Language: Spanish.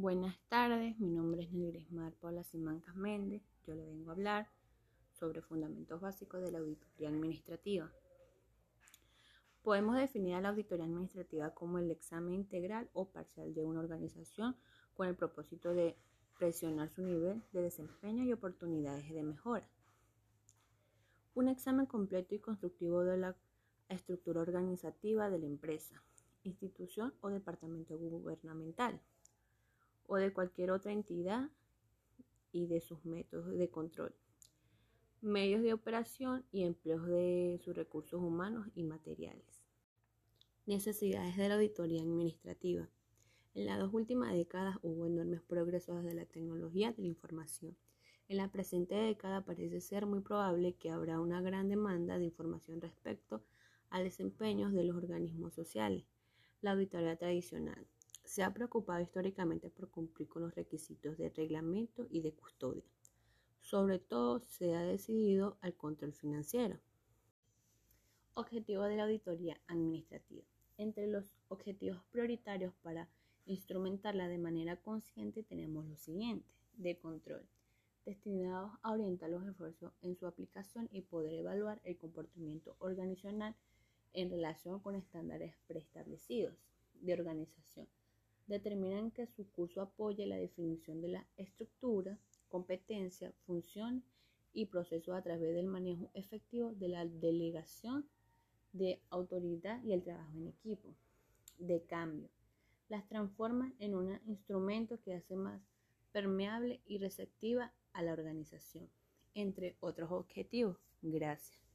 Buenas tardes, mi nombre es Nelgrismar Paula Simancas Méndez. Yo le vengo a hablar sobre fundamentos básicos de la auditoría administrativa. Podemos definir a la auditoría administrativa como el examen integral o parcial de una organización con el propósito de presionar su nivel de desempeño y oportunidades de mejora. Un examen completo y constructivo de la estructura organizativa de la empresa, institución o departamento gubernamental o de cualquier otra entidad y de sus métodos de control, medios de operación y empleos de sus recursos humanos y materiales. Necesidades de la auditoría administrativa. En las dos últimas décadas hubo enormes progresos de la tecnología de la información. En la presente década parece ser muy probable que habrá una gran demanda de información respecto a desempeños de los organismos sociales. La auditoría tradicional se ha preocupado históricamente por cumplir con los requisitos de reglamento y de custodia. Sobre todo se ha decidido al control financiero. Objetivo de la auditoría administrativa. Entre los objetivos prioritarios para instrumentarla de manera consciente tenemos los siguientes. De control, destinados a orientar los esfuerzos en su aplicación y poder evaluar el comportamiento organizacional en relación con estándares preestablecidos. De organización, determinan que su curso apoye la definición de la estructura, competencia, función y procesos a través del manejo efectivo de la delegación de autoridad y el trabajo en equipo. De cambio, las transforma en un instrumento que hace más permeable y receptiva a la organización, entre otros objetivos. Gracias.